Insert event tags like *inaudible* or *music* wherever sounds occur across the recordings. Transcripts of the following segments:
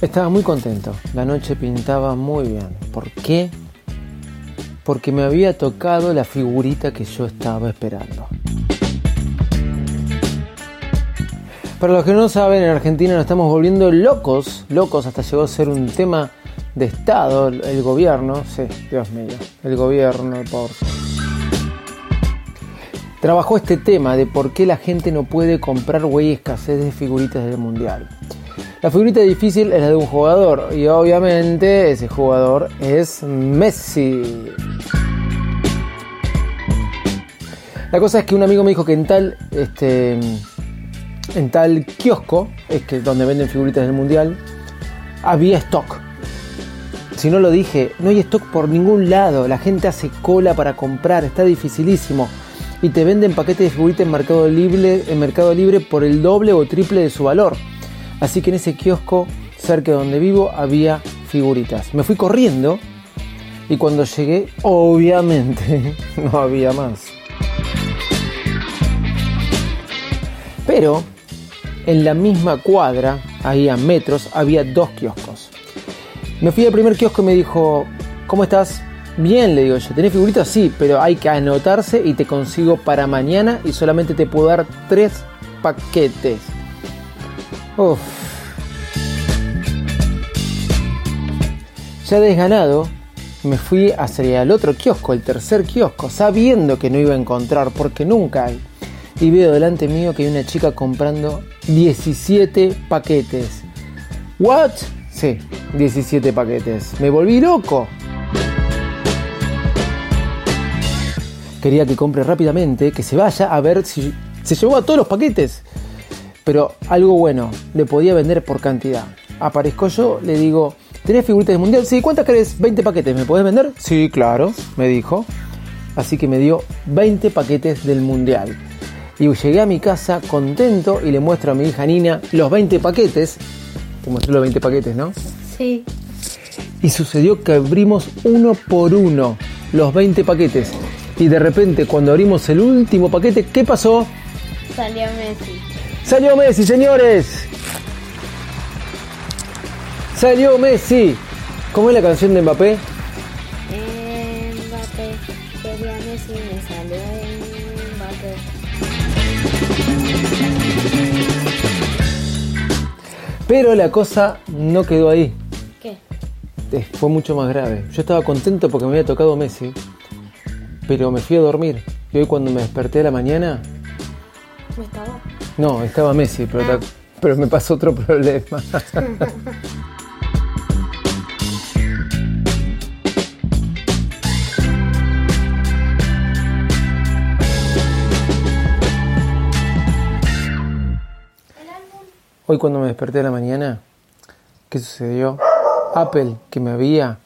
Estaba muy contento. La noche pintaba muy bien. ¿Por qué? Porque me había tocado la figurita que yo estaba esperando. Para los que no saben, en Argentina nos estamos volviendo locos, locos, hasta llegó a ser un tema de Estado, el gobierno, sí, Dios mío, el gobierno, por trabajó este tema de por qué la gente no puede comprar güey escasez de figuritas del mundial. La figurita difícil es la de un jugador y obviamente ese jugador es Messi. La cosa es que un amigo me dijo que en tal, este, en tal kiosco, es que donde venden figuritas del mundial, había stock. Si no lo dije, no hay stock por ningún lado. La gente hace cola para comprar, está dificilísimo y te venden paquetes de figuritas en Mercado Libre, en Mercado Libre por el doble o triple de su valor. Así que en ese kiosco cerca de donde vivo había figuritas. Me fui corriendo y cuando llegué, obviamente, *laughs* no había más. Pero en la misma cuadra, ahí a metros, había dos kioscos. Me fui al primer kiosco y me dijo, ¿cómo estás? Bien, le digo yo, ¿tenés figuritas? Sí, pero hay que anotarse y te consigo para mañana y solamente te puedo dar tres paquetes. Uf. Ya desganado, me fui hacia el otro kiosco, el tercer kiosco, sabiendo que no iba a encontrar, porque nunca hay. Y veo delante mío que hay una chica comprando 17 paquetes. ¿What? Sí, 17 paquetes. Me volví loco. Quería que compre rápidamente, que se vaya a ver si se llevó a todos los paquetes. Pero algo bueno, le podía vender por cantidad. Aparezco yo, le digo, ¿tenés figuritas del mundial? Sí, ¿cuántas querés? 20 paquetes, ¿me podés vender? Sí, claro, me dijo. Así que me dio 20 paquetes del mundial. Y llegué a mi casa contento y le muestro a mi hija Nina los 20 paquetes. Te mostré los 20 paquetes, ¿no? Sí. Y sucedió que abrimos uno por uno los 20 paquetes. Y de repente, cuando abrimos el último paquete, ¿qué pasó? Salió Messi. ¡Salió Messi, señores! ¡Salió Messi! ¿Cómo es la canción de Mbappé? Eh, Mbappé. Quería Messi, me salió Mbappé. Pero la cosa no quedó ahí. ¿Qué? Eh, Fue mucho más grave. Yo estaba contento porque me había tocado Messi, pero me fui a dormir. Y hoy cuando me desperté a la mañana, ¿No estaba? no, estaba Messi, pero, ta- pero me pasó otro *laughs* problema. Hoy cuando me desperté a la mañana, ¿qué sucedió? Apple, que me había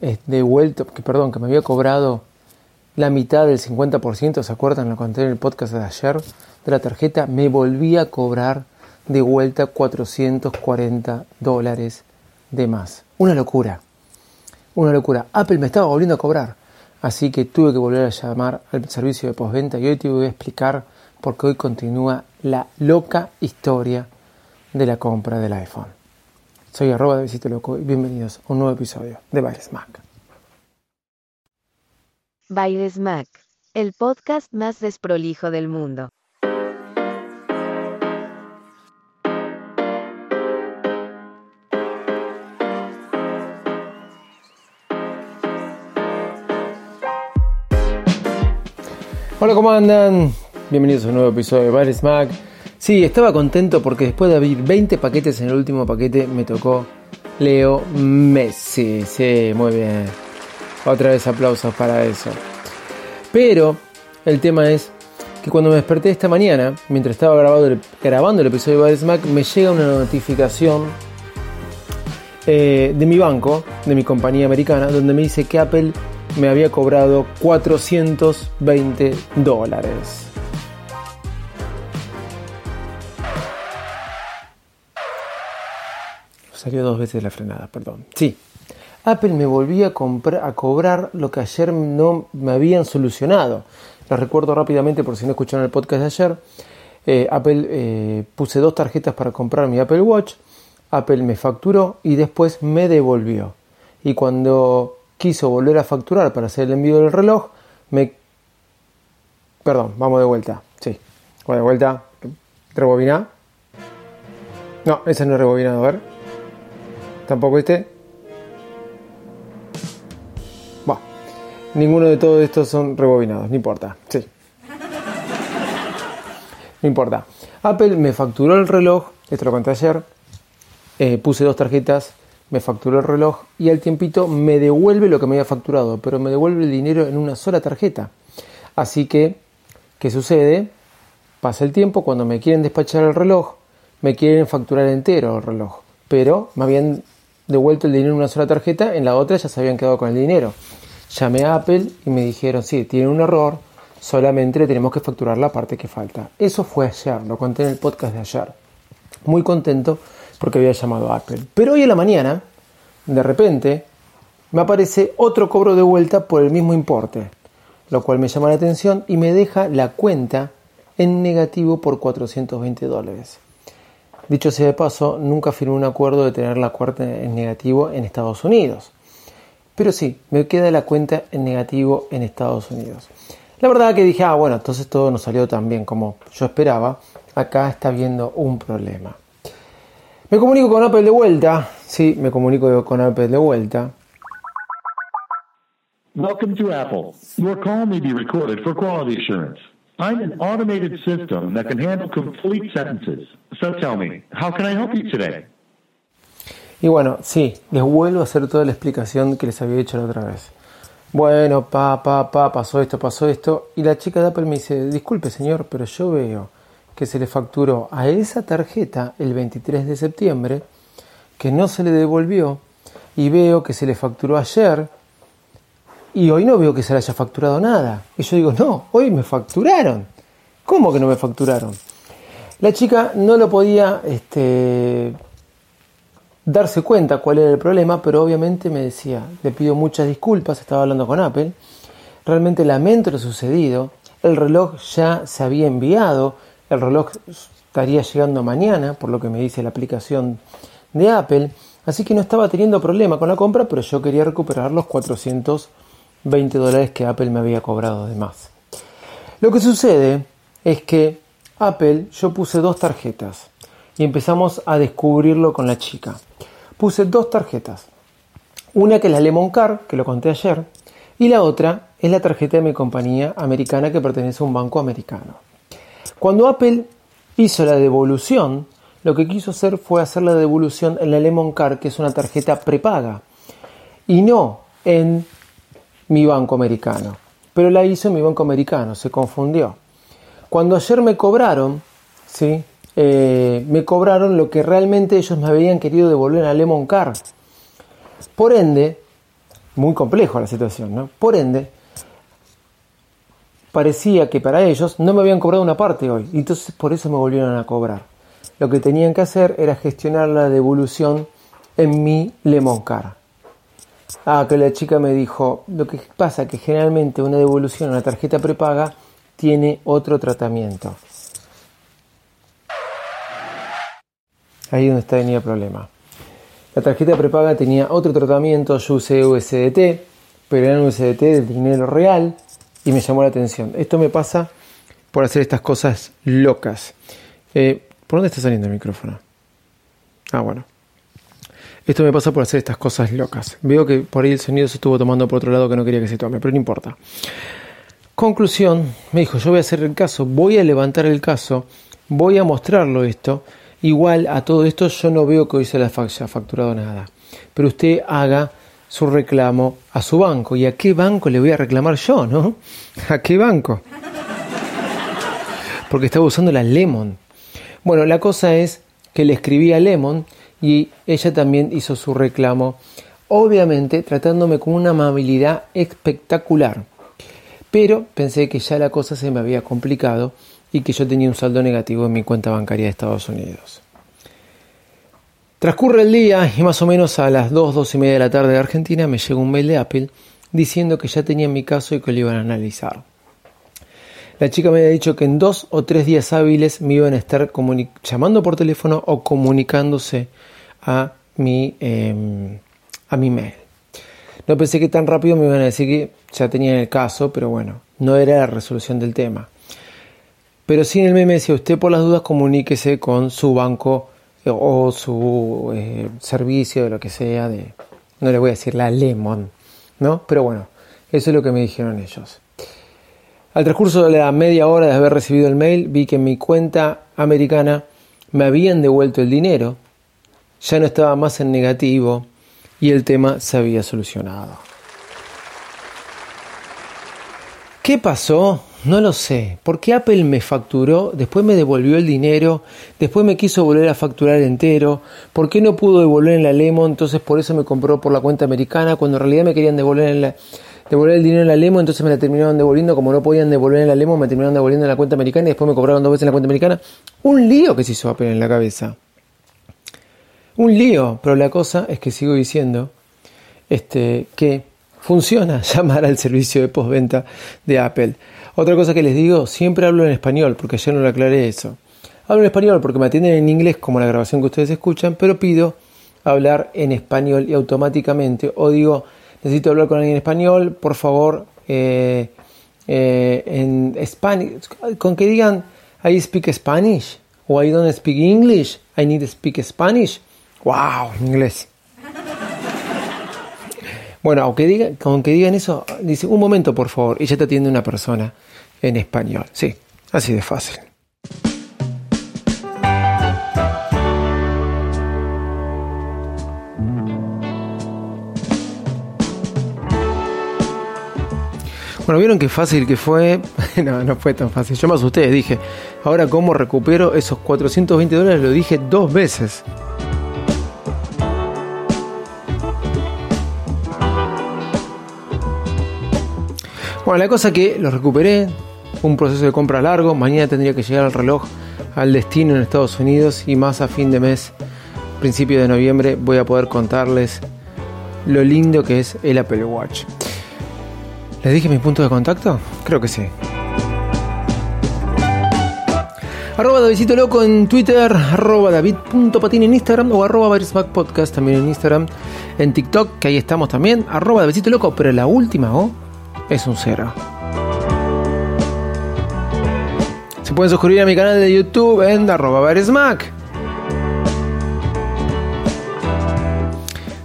eh, devuelto, que perdón, que me había cobrado la mitad del 50%, ¿se acuerdan? Lo conté en el podcast de ayer. de la tarjeta me volvía a cobrar de vuelta 440 dólares de más. Una locura. Una locura. Apple me estaba volviendo a cobrar. Así que tuve que volver a llamar al servicio de postventa y hoy te voy a explicar por qué hoy continúa la loca historia de la compra del iPhone. Soy arroba de Visito Loco y bienvenidos a un nuevo episodio de Baires Mac. Baires Mac, el podcast más desprolijo del mundo. Hola, ¿cómo andan? Bienvenidos a un nuevo episodio de Baires Mac. Sí, estaba contento porque después de abrir 20 paquetes en el último paquete me tocó Leo Messi. Sí, muy bien. Otra vez aplausos para eso. Pero el tema es que cuando me desperté esta mañana, mientras estaba grabando el, grabando el episodio de Mac, me llega una notificación eh, de mi banco, de mi compañía americana, donde me dice que Apple me había cobrado 420 dólares. Salió dos veces la frenada, perdón. Sí, Apple me volvía a, a cobrar lo que ayer no me habían solucionado. Les recuerdo rápidamente, por si no escucharon el podcast de ayer, eh, Apple eh, puse dos tarjetas para comprar mi Apple Watch, Apple me facturó y después me devolvió. Y cuando quiso volver a facturar para hacer el envío del reloj, me... Perdón, vamos de vuelta. Sí, vamos de vuelta. Rebobina. No, ese no es rebobinado, a ver. Tampoco este. Ninguno de todos estos son rebobinados, no importa. Sí. No importa. Apple me facturó el reloj, esto lo conté ayer. Eh, puse dos tarjetas me facturó el reloj y al tiempito me devuelve lo que me había facturado, pero me devuelve el dinero en una sola tarjeta. Así que, ¿qué sucede? Pasa el tiempo, cuando me quieren despachar el reloj, me quieren facturar entero el reloj, pero me habían devuelto el dinero en una sola tarjeta, en la otra ya se habían quedado con el dinero. Llamé a Apple y me dijeron, sí, tiene un error, solamente le tenemos que facturar la parte que falta. Eso fue ayer, lo conté en el podcast de ayer. Muy contento porque había llamado a Apple. Pero hoy en la mañana, de repente, me aparece otro cobro de vuelta por el mismo importe, lo cual me llama la atención y me deja la cuenta en negativo por 420 dólares. Dicho sea de paso, nunca firmé un acuerdo de tener la cuenta en negativo en Estados Unidos. Pero sí, me queda la cuenta en negativo en Estados Unidos. La verdad que dije, ah, bueno, entonces todo no salió tan bien como yo esperaba. Acá está habiendo un problema. Me comunico con Apple de vuelta. Sí, me comunico con Apple de vuelta. Welcome to Apple. Your call may be recorded for quality assurance. I'm an automated system that can handle complete sentences. So tell me, how can I help you today? Y bueno, sí, les vuelvo a hacer toda la explicación que les había hecho la otra vez. Bueno, pa, pa, pa, pasó esto, pasó esto. Y la chica de Apple me dice, disculpe señor, pero yo veo que se le facturó a esa tarjeta el 23 de septiembre, que no se le devolvió, y veo que se le facturó ayer, y hoy no veo que se le haya facturado nada. Y yo digo, no, hoy me facturaron. ¿Cómo que no me facturaron? La chica no lo podía este, darse cuenta cuál era el problema, pero obviamente me decía, le pido muchas disculpas, estaba hablando con Apple, realmente lamento lo sucedido, el reloj ya se había enviado, el reloj estaría llegando mañana, por lo que me dice la aplicación de Apple. Así que no estaba teniendo problema con la compra, pero yo quería recuperar los 420 dólares que Apple me había cobrado de más. Lo que sucede es que Apple, yo puse dos tarjetas y empezamos a descubrirlo con la chica. Puse dos tarjetas. Una que es la Lemon Car, que lo conté ayer, y la otra es la tarjeta de mi compañía americana que pertenece a un banco americano. Cuando Apple hizo la devolución, lo que quiso hacer fue hacer la devolución en la Lemon Card, que es una tarjeta prepaga, y no en mi banco americano. Pero la hizo en mi banco americano, se confundió. Cuando ayer me cobraron, ¿sí? Eh, me cobraron lo que realmente ellos me habían querido devolver la Lemon Card. Por ende, muy complejo la situación, ¿no? Por ende, parecía que para ellos no me habían cobrado una parte hoy. Y entonces por eso me volvieron a cobrar. Lo que tenían que hacer era gestionar la devolución en mi Lemon Car. Ah, que la chica me dijo, lo que pasa es que generalmente una devolución a una tarjeta prepaga tiene otro tratamiento. Ahí donde está venía el problema. La tarjeta prepaga tenía otro tratamiento, yo usé USDT, pero era un USDT de dinero real y me llamó la atención. Esto me pasa por hacer estas cosas locas. Eh, ¿Por dónde está saliendo el micrófono? Ah, bueno. Esto me pasa por hacer estas cosas locas. Veo que por ahí el sonido se estuvo tomando por otro lado que no quería que se tome, pero no importa. Conclusión, me dijo, yo voy a hacer el caso, voy a levantar el caso, voy a mostrarlo esto. Igual a todo esto yo no veo que hoy se le haya facturado nada. Pero usted haga su reclamo a su banco. ¿Y a qué banco le voy a reclamar yo, no? *laughs* ¿A qué banco? Porque estaba usando la Lemon. Bueno, la cosa es que le escribí a Lemon y ella también hizo su reclamo, obviamente tratándome con una amabilidad espectacular. Pero pensé que ya la cosa se me había complicado y que yo tenía un saldo negativo en mi cuenta bancaria de Estados Unidos. Transcurre el día y más o menos a las 2, 2 y media de la tarde de Argentina me llega un mail de Apple diciendo que ya tenía mi caso y que lo iban a analizar. La chica me había dicho que en dos o tres días hábiles me iban a estar llamando por teléfono o comunicándose a mi, em, a mi mail. No pensé que tan rápido me iban a decir que ya tenían el caso, pero bueno, no era la resolución del tema. Pero sí en el mail me decía, usted por las dudas comuníquese con su banco eh, o su eh, servicio, de lo que sea, de, no le voy a decir la Lemon, ¿no? Pero bueno, eso es lo que me dijeron ellos. Al transcurso de la media hora de haber recibido el mail, vi que en mi cuenta americana me habían devuelto el dinero, ya no estaba más en negativo y el tema se había solucionado. ¿Qué pasó? No lo sé. ¿Por qué Apple me facturó? Después me devolvió el dinero. Después me quiso volver a facturar entero. ¿Por qué no pudo devolver en la Lemon? Entonces por eso me compró por la cuenta americana. Cuando en realidad me querían devolver en la, devolver el dinero en la Lemo, entonces me la terminaron devolviendo, como no podían devolver en la Lemo, me terminaron devolviendo en la cuenta americana y después me cobraron dos veces en la cuenta americana. Un lío que se hizo Apple en la cabeza. Un lío, pero la cosa es que sigo diciendo este, que funciona *laughs* llamar al servicio de postventa de Apple. Otra cosa que les digo, siempre hablo en español, porque ayer no le aclaré eso. Hablo en español porque me atienden en inglés como la grabación que ustedes escuchan, pero pido hablar en español y automáticamente, o digo, necesito hablar con alguien en español, por favor, eh, eh, en español, con que digan, I speak Spanish, o I don't speak English, I need to speak Spanish. ¡Wow! Inglés. Bueno, aunque digan, eso, dice, un momento por favor, y ya te atiende una persona en español. Sí, así de fácil. Bueno, vieron qué fácil que fue. *laughs* no, no fue tan fácil. Yo me asusté, dije, ahora cómo recupero esos 420 dólares, lo dije dos veces. Bueno, la cosa que lo recuperé, un proceso de compra largo, mañana tendría que llegar el reloj al destino en Estados Unidos y más a fin de mes, principio de noviembre, voy a poder contarles lo lindo que es el Apple Watch. ¿Les dije mi punto de contacto? Creo que sí. Arroba Davidito Loco en Twitter, arroba David.patín en Instagram o arroba Podcast también en Instagram, en TikTok, que ahí estamos también, arroba Davidito Loco, pero la última O es un cero. Se pueden suscribir a mi canal de YouTube en arroba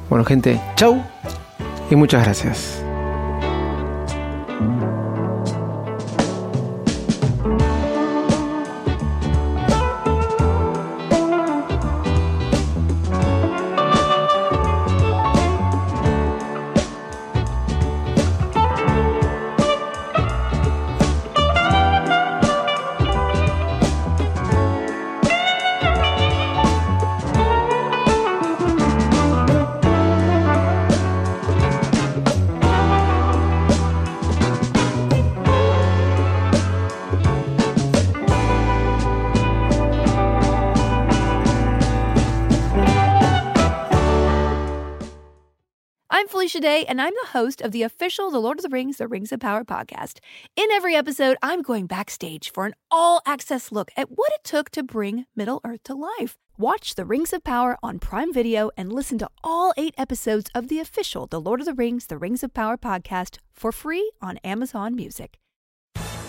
Bueno gente, chau y muchas gracias. Felicia Day, and I'm the host of the official The Lord of the Rings, The Rings of Power podcast. In every episode, I'm going backstage for an all access look at what it took to bring Middle Earth to life. Watch The Rings of Power on Prime Video and listen to all eight episodes of the official The Lord of the Rings, The Rings of Power podcast for free on Amazon Music.